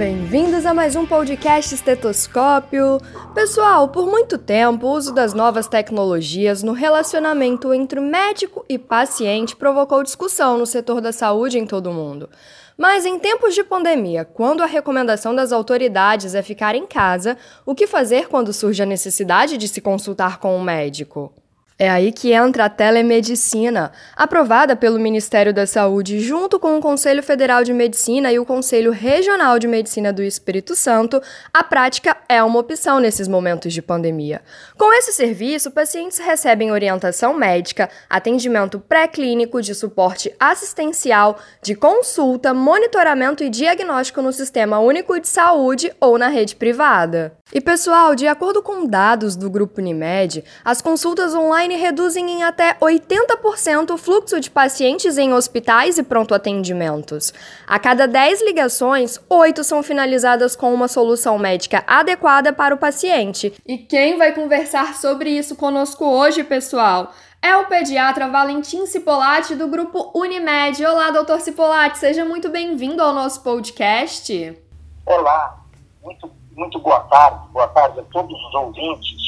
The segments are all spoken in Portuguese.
Bem-vindos a mais um podcast Estetoscópio. Pessoal, por muito tempo, o uso das novas tecnologias no relacionamento entre médico e paciente provocou discussão no setor da saúde em todo o mundo. Mas em tempos de pandemia, quando a recomendação das autoridades é ficar em casa, o que fazer quando surge a necessidade de se consultar com um médico? É aí que entra a telemedicina, aprovada pelo Ministério da Saúde junto com o Conselho Federal de Medicina e o Conselho Regional de Medicina do Espírito Santo. A prática é uma opção nesses momentos de pandemia. Com esse serviço, pacientes recebem orientação médica, atendimento pré-clínico, de suporte assistencial, de consulta, monitoramento e diagnóstico no Sistema Único de Saúde ou na rede privada. E pessoal, de acordo com dados do Grupo Unimed, as consultas online reduzem em até 80% o fluxo de pacientes em hospitais e pronto-atendimentos. A cada 10 ligações, 8 são finalizadas com uma solução médica adequada para o paciente. E quem vai conversar sobre isso conosco hoje, pessoal? É o pediatra Valentim Cipolatti do grupo Unimed. Olá, doutor Cipolatti, seja muito bem-vindo ao nosso podcast. Olá, muito muito boa tarde, boa tarde a todos os ouvintes.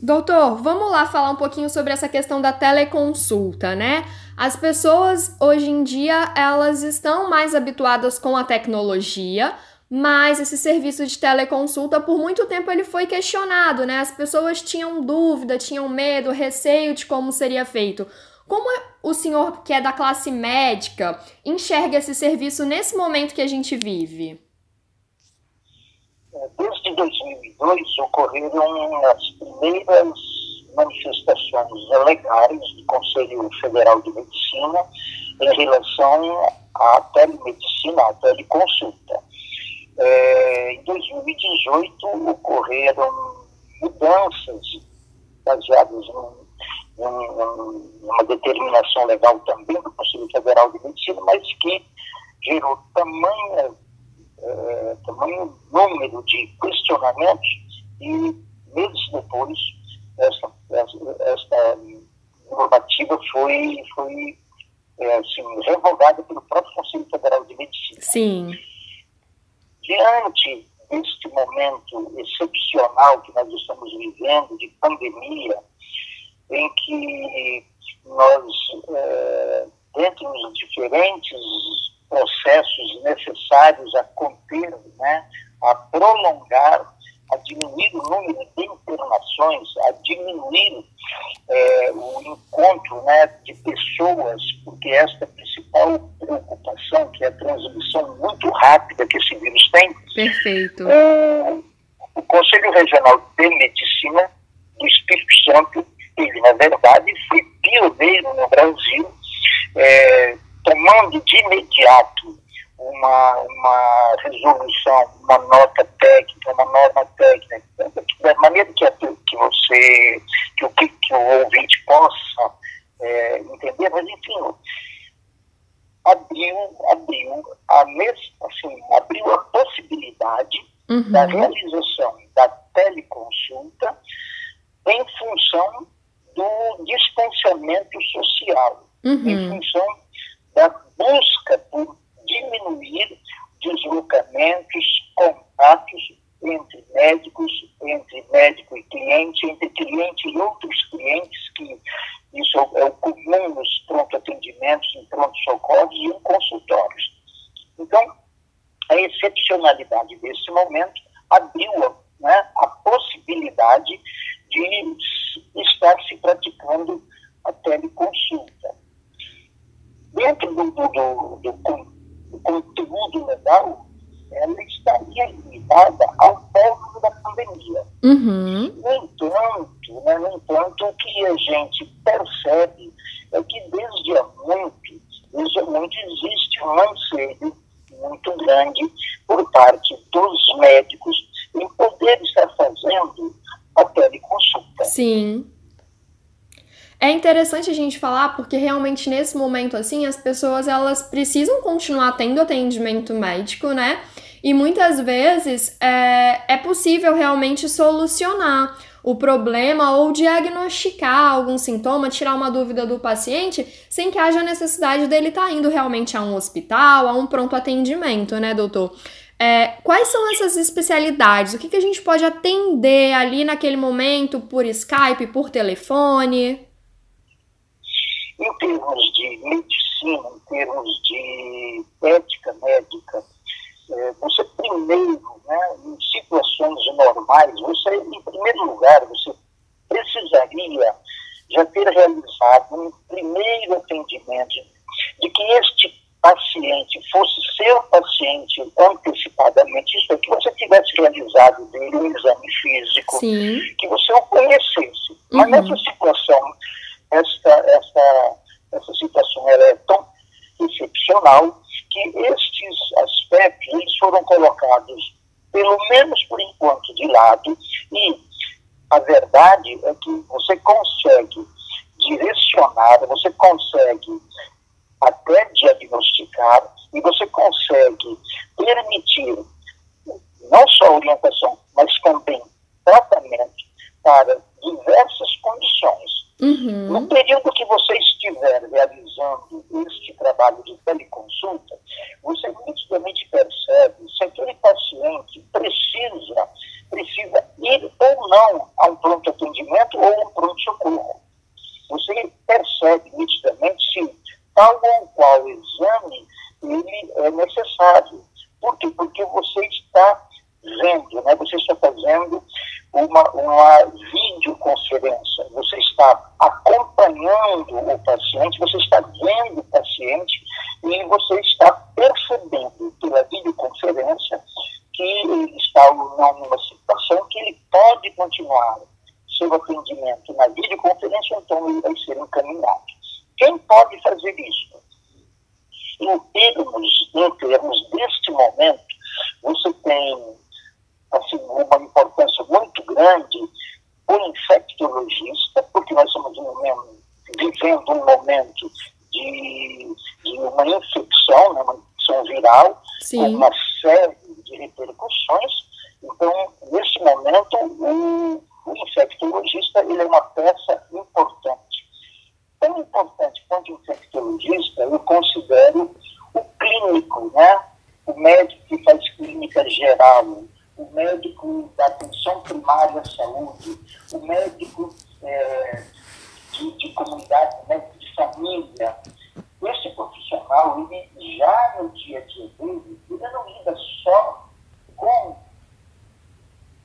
Doutor, vamos lá falar um pouquinho sobre essa questão da teleconsulta, né? As pessoas hoje em dia elas estão mais habituadas com a tecnologia, mas esse serviço de teleconsulta por muito tempo ele foi questionado, né? As pessoas tinham dúvida, tinham medo, receio de como seria feito. Como o senhor, que é da classe médica, enxerga esse serviço nesse momento que a gente vive? Desde 2002 ocorreram as primeiras manifestações legais do Conselho Federal de Medicina em relação à telemedicina, à teleconsulta. É, em 2018 ocorreram mudanças baseadas em, uma determinação legal também do Conselho Federal de Medicina, mas que gerou tamanha é, tamanho número de questionamentos e meses depois essa, essa, essa normativa foi, foi é, assim, revogada pelo próprio Conselho Federal de Medicina. Sim. Diante deste momento excepcional que nós estamos vivendo de pandemia, em que nós, é, dentro dos diferentes processos necessários a conter, né, a prolongar, a diminuir o número de internações, a diminuir é, o encontro né, de pessoas, porque esta é a principal preocupação, que é a transmissão muito rápida que esse vírus tem. Perfeito. O, o Conselho Regional de Medicina do Espírito Santo, ele, na verdade, foi pioneiro no Brasil, é, de imediato uma, uma resolução, uma nota técnica, uma norma técnica, da maneira que, que você, que o, que o ouvinte possa é, entender, mas enfim, abriu, abriu a assim, abriu a possibilidade uhum. da realização da teleconsulta em função do distanciamento social, uhum. em função da busca por diminuir deslocamentos, contatos entre médicos, entre médico e cliente, entre cliente e outros clientes, que isso é o comum nos pronto-atendimentos, em pronto-socorros e em consultórios. Então, a excepcionalidade desse momento abriu né, a possibilidade de estar se praticando a teleconsulta dentro do, do, do, do, conteúdo legal, ela limitada ao término da pandemia. Uhum. No entanto, né, no entanto, o que a gente percebe é que desde há muito, desde há muito existe um anseio muito grande por parte dos médicos em poder estar fazendo a teleconsulta. Sim. É interessante a gente falar porque realmente nesse momento assim as pessoas elas precisam continuar tendo atendimento médico, né? E muitas vezes é, é possível realmente solucionar o problema ou diagnosticar algum sintoma, tirar uma dúvida do paciente, sem que haja necessidade dele estar tá indo realmente a um hospital, a um pronto atendimento, né, doutor? É, quais são essas especialidades? O que, que a gente pode atender ali naquele momento por Skype, por telefone? Em termos de medicina, em termos de ética médica, é, você primeiro, né, em situações normais, você, em primeiro lugar, você precisaria já ter realizado um primeiro atendimento de que este paciente fosse seu paciente antecipadamente, isso é, que você tivesse realizado dele um exame físico, Sim. que você o conhecesse. Uhum. Mas nessa situação, essa, essa, essa situação ela é tão excepcional que estes aspectos eles foram colocados, pelo menos por enquanto, de lado, e a verdade é que você consegue direcionar, você consegue até diagnosticar e você consegue permitir não só orientação, mas também tratamento para diversas condições. Uhum. No período que você estiver realizando este trabalho de teleconsulta, você nitidamente percebe se aquele paciente precisa, precisa ir ou não a um pronto atendimento ou um pronto-socorro. Você percebe nitidamente se tal ou qual exame ele é necessário. Por quê? Porque você está vendo, né? você está fazendo uma, uma videoconferência, você está acompanhando o paciente, você está vendo o paciente e você está percebendo pela videoconferência que ele está numa situação que ele pode continuar seu atendimento na videoconferência, então ele vai ser encaminhado. Quem pode fazer isso? Em termos, em termos deste momento, você tem assim, uma importância muito grande o infectologista, porque nós estamos vivendo um momento de, de uma infecção, né, uma infecção viral, Sim. com uma série de repercussões. Então, nesse momento, o, o infectologista ele é uma peça importante. Tão importante quanto o infectologista, eu considero o clínico, né? o médico que faz clínica geral, o médico da atenção primária à saúde, o médico é, de, de, comunidade, médico de família. Esse profissional, ele já no dia a dia dele, ele não lida só com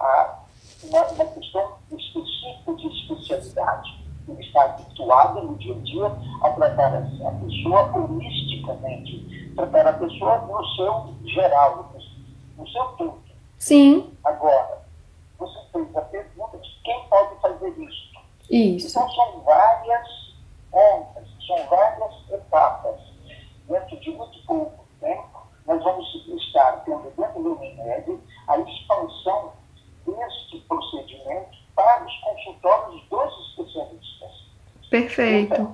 a, uma, uma questão específica de especialidade. Está habituado no dia a dia a tratar a pessoa holisticamente, tratar a pessoa no seu geral, no seu todo. Sim. Agora, você fez a pergunta de quem pode fazer isso. Isso. Então, são várias ondas, são várias etapas. Dentro de muito pouco tempo, nós vamos estar tendo dentro do Unimed a expansão deste procedimento para os consultórios dos especialistas. Perfeito.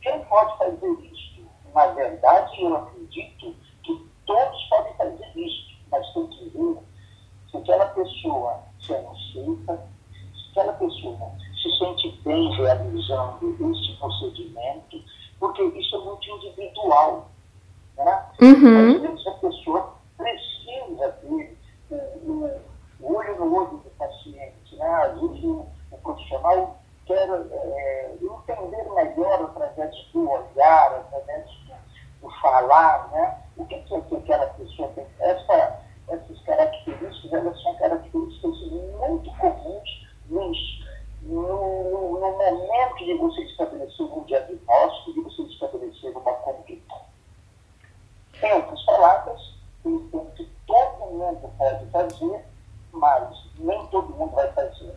Quem pode fazer isso? Na verdade, eu acredito que todos podem fazer isso mas tem que ver se aquela pessoa se aceita, se aquela pessoa se sente bem realizando esse procedimento, porque isso é muito individual. Né? Uhum. Às vezes a pessoa precisa ter o, o olho no olho do paciente. Né? Às vezes o, o profissional quer é, entender melhor através do olhar, através do, falar, né? o que, que, que aquela pessoa tem. Essa, essas características, elas são características muito comuns nos, no, no momento de você estabelecer um diagnóstico, de você estabelecer uma conduta. Em outras palavras, o que todo mundo pode fazer, mas nem todo mundo vai fazer.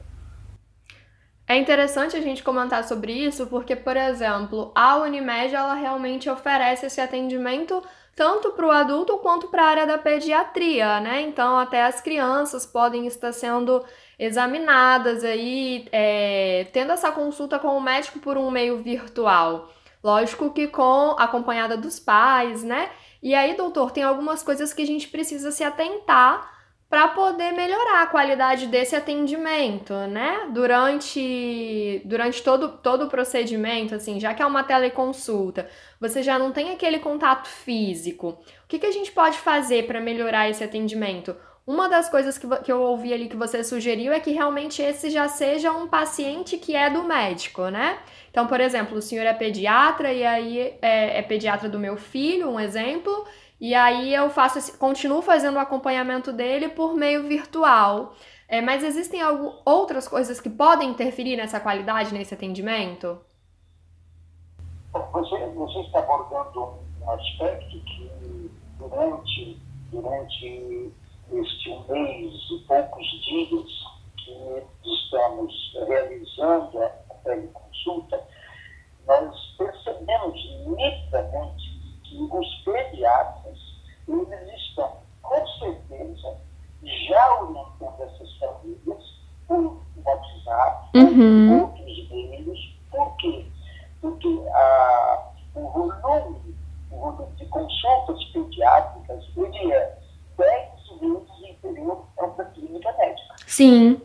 É interessante a gente comentar sobre isso porque, por exemplo, a Unimed ela realmente oferece esse atendimento tanto para o adulto quanto para a área da pediatria, né? Então, até as crianças podem estar sendo examinadas aí, é, tendo essa consulta com o médico por um meio virtual. Lógico que com acompanhada dos pais, né? E aí, doutor, tem algumas coisas que a gente precisa se atentar para poder melhorar a qualidade desse atendimento, né? Durante, durante todo, todo o procedimento, assim, já que é uma teleconsulta, você já não tem aquele contato físico. O que, que a gente pode fazer para melhorar esse atendimento? Uma das coisas que, que eu ouvi ali que você sugeriu é que realmente esse já seja um paciente que é do médico, né? Então, por exemplo, o senhor é pediatra e aí é, é pediatra do meu filho, um exemplo, e aí eu faço esse, continuo fazendo o acompanhamento dele por meio virtual. É, mas existem algo, outras coisas que podem interferir nessa qualidade, nesse atendimento? Você, você está abordando um aspecto que durante, durante este mês e poucos dias que estamos realizando a teleconsulta, nós percebemos nitidamente os pediatras, eles estão, com certeza, já orientando essas famílias por WhatsApp, uhum. outros meios. Por quê? Porque a, o, volume, o volume de consultas pediátricas ele é 10 vezes inferior ao da clínica médica. Sim.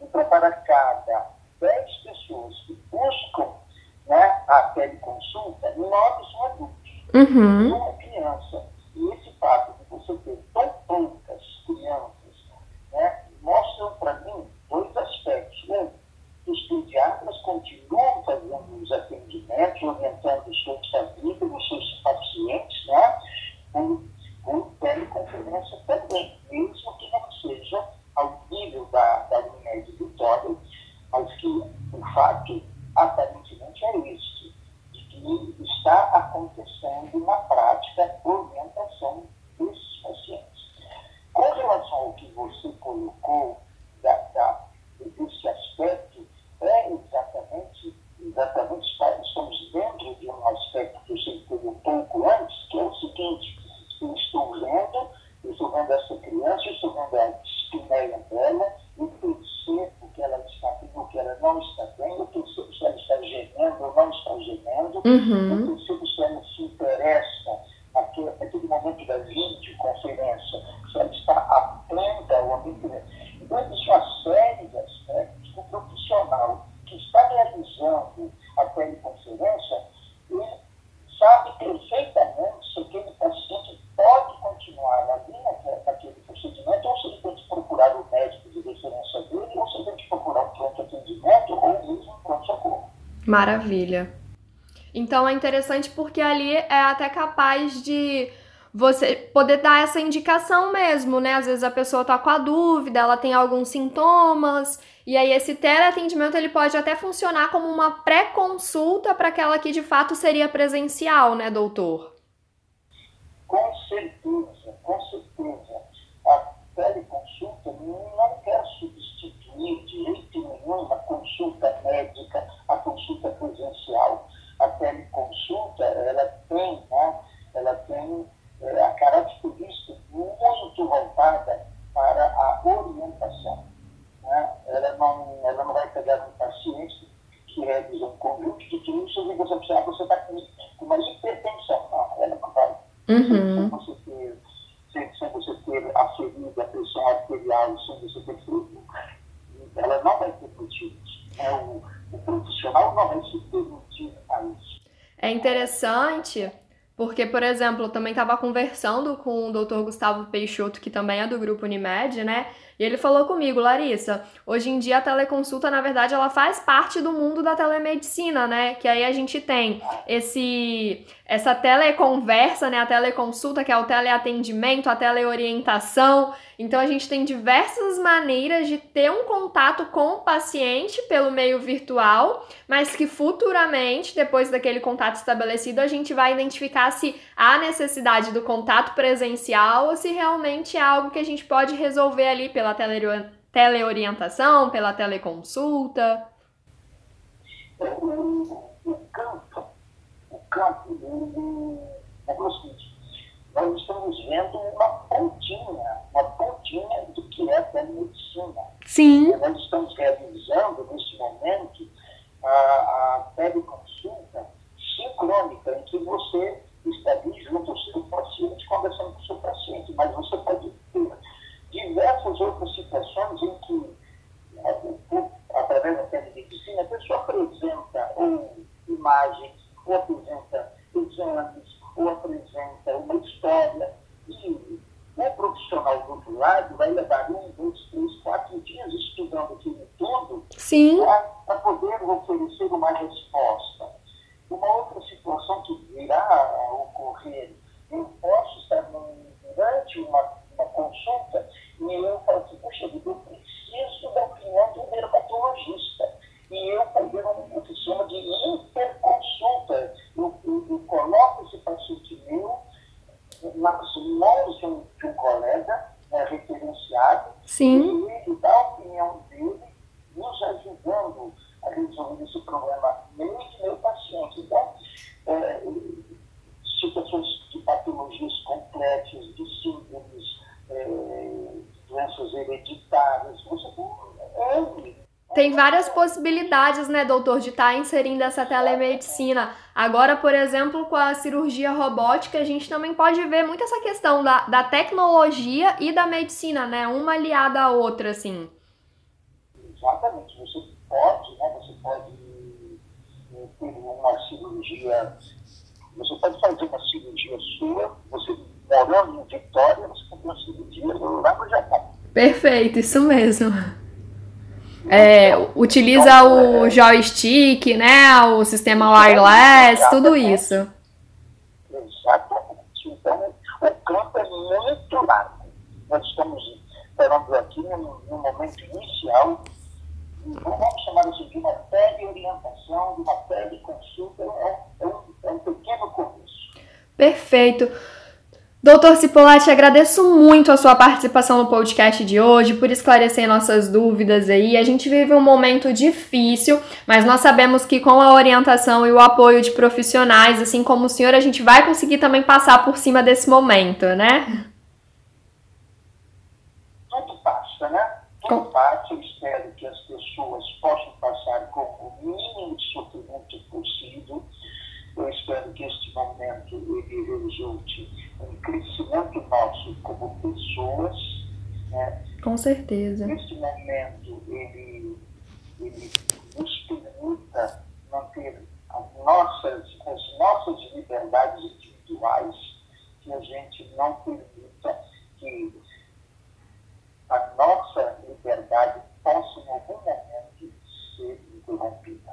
Então, para cada 10 pessoas que buscam né, a teleconsulta, 9 são adultos. Uhum. Uma criança, e esse fato de você ter tão poucas crianças, né, mostram para mim dois aspectos. Um, os pediatras continuam fazendo os atendimentos, orientando os seus famílias, os seus pacientes, né, com, com teleconferência também, mesmo que não seja ao nível da, da Unimed Vitória, mas que o fato aparentemente é isso que está acontecendo na prática orientação desses pacientes. Com relação ao que você colocou da, da, desse aspecto, é exatamente, exatamente estamos dentro de um aspecto que você colocou um pouco antes, que é o seguinte, eu estou vendo, eu estou vendo essa criança, eu estou vendo a espinéia dela, eu percebo que ela está bem ou que ela não está bem, eu percebo se ela está gemendo ou não está gemendo, uhum. percebo se ela se interessa naquele, naquele momento da videoconferência, se ela está atenta ao ambiente. Então, existe uma série de aspectos que o profissional que está realizando a teleconferência, ele sabe perfeitamente se aquele paciente pode continuar ali naquele procedimento ou se ele tem que procurar o médico de referência dele ou se ele tem que procurar um pronto atendimento ou mesmo um pronto-socorro. Maravilha. Então é interessante porque ali é até capaz de você poder dar essa indicação mesmo, né? Às vezes a pessoa tá com a dúvida, ela tem alguns sintomas, e aí esse teleatendimento ele pode até funcionar como uma pré-consulta para aquela que de fato seria presencial, né, doutor? Com certeza, com certeza. A teleconsulta não quer substituir de jeito nenhum a consulta médica, a consulta presencial. A teleconsulta, ela tem, né, ela tem é, a característica muito voltada para a orientação. Né? Ela, não, ela não vai pegar um paciente que realiza um conjunto de clínicos e você precisa, você está com, com uma hipertensão. Não, ela não vai. Uhum. Sem, você ter, sem, sem você ter aferido a pressão arterial, sem você ter feito, ela não vai ter motivos. Né? O, o profissional não vai se permitir a isso. É interessante porque, por exemplo, eu também estava conversando com o Dr. Gustavo Peixoto, que também é do grupo Unimed, né? E ele falou comigo, Larissa, hoje em dia a teleconsulta, na verdade, ela faz parte do mundo da telemedicina, né? Que aí a gente tem esse essa teleconversa, né? A teleconsulta, que é o teleatendimento, a teleorientação. Então a gente tem diversas maneiras de ter um contato com o paciente pelo meio virtual, mas que futuramente, depois daquele contato estabelecido, a gente vai identificar se há necessidade do contato presencial ou se realmente é algo que a gente pode resolver ali teleorientação, pela teleconsulta. o, campo, o campo é o seguinte, nós estamos vendo uma pontinha, uma pontinha do que é a telemedicina. Sim. Nós estamos realizando, nesse momento, a, a teleconsulta sincrônica, em que você está ali junto ao seu paciente, conversando com o seu paciente, mas você pode ter diversas outras situações em que, né, através da telemedicina, a pessoa apresenta ou imagens, ou apresenta exames, ou apresenta uma história, e o profissional do outro lado vai levar um, dois, três, quatro dias estudando aquilo tudo para poder oferecer uma resposta. Uma outra situação que virá a ocorrer, eu posso estar durante uma, uma consulta e eu falo assim, puxa vida, eu preciso da opinião de um dermatologista. E eu fazer o que se chama de interconsulta. Eu, eu, eu coloco esse paciente meu nas mãos de um, de um colega né, referenciado Sim. e ele dá a opinião dele, nos ajudando a resolver esse problema meu e meu paciente. Então, é, situações de patologias complexas, de síndromes, é, doenças hereditárias, você tem tem várias possibilidades, né, doutor, de estar tá inserindo essa telemedicina. Agora, por exemplo, com a cirurgia robótica, a gente também pode ver muito essa questão da, da tecnologia e da medicina, né? Uma aliada à outra, assim. Exatamente. Você pode, né? Você pode ter uma cirurgia. Você pode fazer uma cirurgia sua, você morando em Vitória, você pode uma cirurgia no Japão. Perfeito, isso mesmo. É, utiliza o joystick, né? O sistema wireless, tudo isso. Exatamente. Então, o campo é muito largo. Nós estamos esperando aqui no, no momento inicial, vamos chamar isso de uma teleorientação, de uma teleconsulta, é, é, um, é um pequeno começo. Perfeito. Doutor Cipolatti, agradeço muito a sua participação no podcast de hoje, por esclarecer nossas dúvidas aí. A gente vive um momento difícil, mas nós sabemos que com a orientação e o apoio de profissionais, assim como o senhor, a gente vai conseguir também passar por cima desse momento, né? Tudo passa, né? Tudo passa. Eu espero que as pessoas possam passar com o mínimo de sofrimento possível. Eu espero que este momento ele resulte um crescimento nosso como pessoas. Né? Com certeza. Neste momento, ele, ele nos permita manter as nossas, as nossas liberdades individuais, que a gente não permita que a nossa liberdade possa, em algum momento, ser interrompida.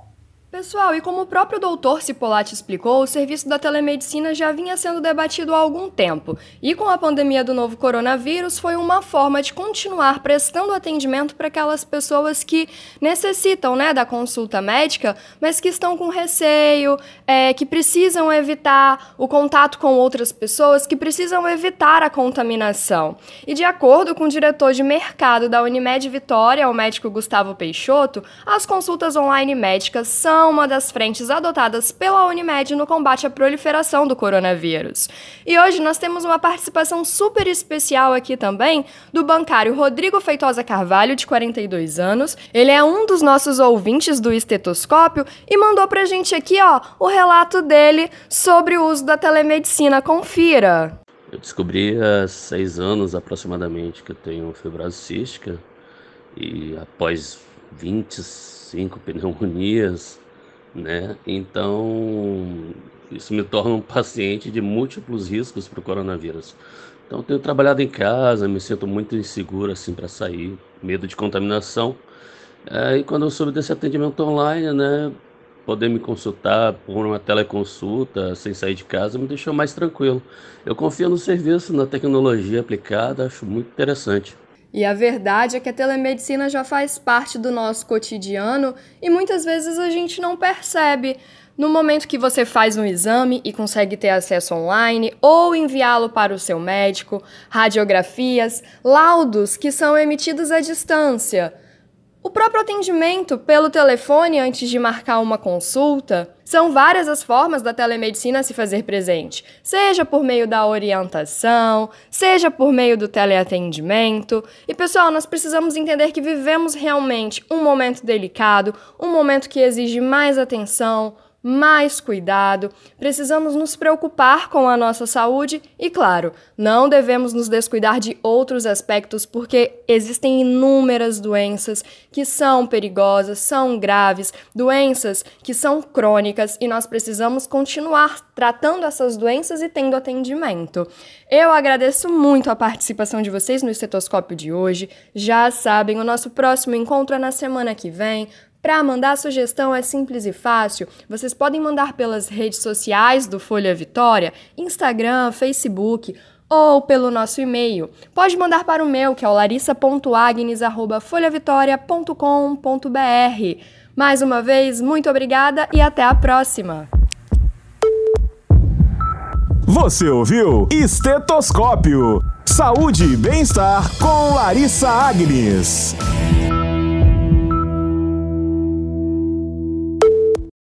Pessoal, e como o próprio doutor Cipolatti explicou, o serviço da telemedicina já vinha sendo debatido há algum tempo, e com a pandemia do novo coronavírus foi uma forma de continuar prestando atendimento para aquelas pessoas que necessitam né, da consulta médica, mas que estão com receio, é, que precisam evitar o contato com outras pessoas, que precisam evitar a contaminação. E de acordo com o diretor de mercado da Unimed Vitória, o médico Gustavo Peixoto, as consultas online médicas são são uma das frentes adotadas pela Unimed no combate à proliferação do coronavírus. E hoje nós temos uma participação super especial aqui também do bancário Rodrigo Feitosa Carvalho, de 42 anos. Ele é um dos nossos ouvintes do estetoscópio e mandou pra gente aqui, ó, o relato dele sobre o uso da telemedicina. Confira. Eu descobri há seis anos aproximadamente que eu tenho fibrose cística e após 25 pneumonias né? Então, isso me torna um paciente de múltiplos riscos para o coronavírus. Então, tenho trabalhado em casa, me sinto muito inseguro assim para sair, medo de contaminação. É, e quando eu soube desse atendimento online, né, poder me consultar por uma teleconsulta sem sair de casa me deixou mais tranquilo. Eu confio no serviço, na tecnologia aplicada, acho muito interessante. E a verdade é que a telemedicina já faz parte do nosso cotidiano e muitas vezes a gente não percebe. No momento que você faz um exame e consegue ter acesso online ou enviá-lo para o seu médico, radiografias, laudos que são emitidos à distância. O próprio atendimento pelo telefone antes de marcar uma consulta são várias as formas da telemedicina se fazer presente, seja por meio da orientação, seja por meio do teleatendimento. E pessoal, nós precisamos entender que vivemos realmente um momento delicado, um momento que exige mais atenção, mais cuidado, precisamos nos preocupar com a nossa saúde e, claro, não devemos nos descuidar de outros aspectos porque existem inúmeras doenças que são perigosas, são graves, doenças que são crônicas e nós precisamos continuar tratando essas doenças e tendo atendimento. Eu agradeço muito a participação de vocês no estetoscópio de hoje. Já sabem, o nosso próximo encontro é na semana que vem. Para mandar sugestão é simples e fácil. Vocês podem mandar pelas redes sociais do Folha Vitória, Instagram, Facebook ou pelo nosso e-mail. Pode mandar para o meu, que é o larissa.agnes@folhavitória.com.br. Mais uma vez, muito obrigada e até a próxima. Você ouviu Estetoscópio. Saúde e bem-estar com Larissa Agnes.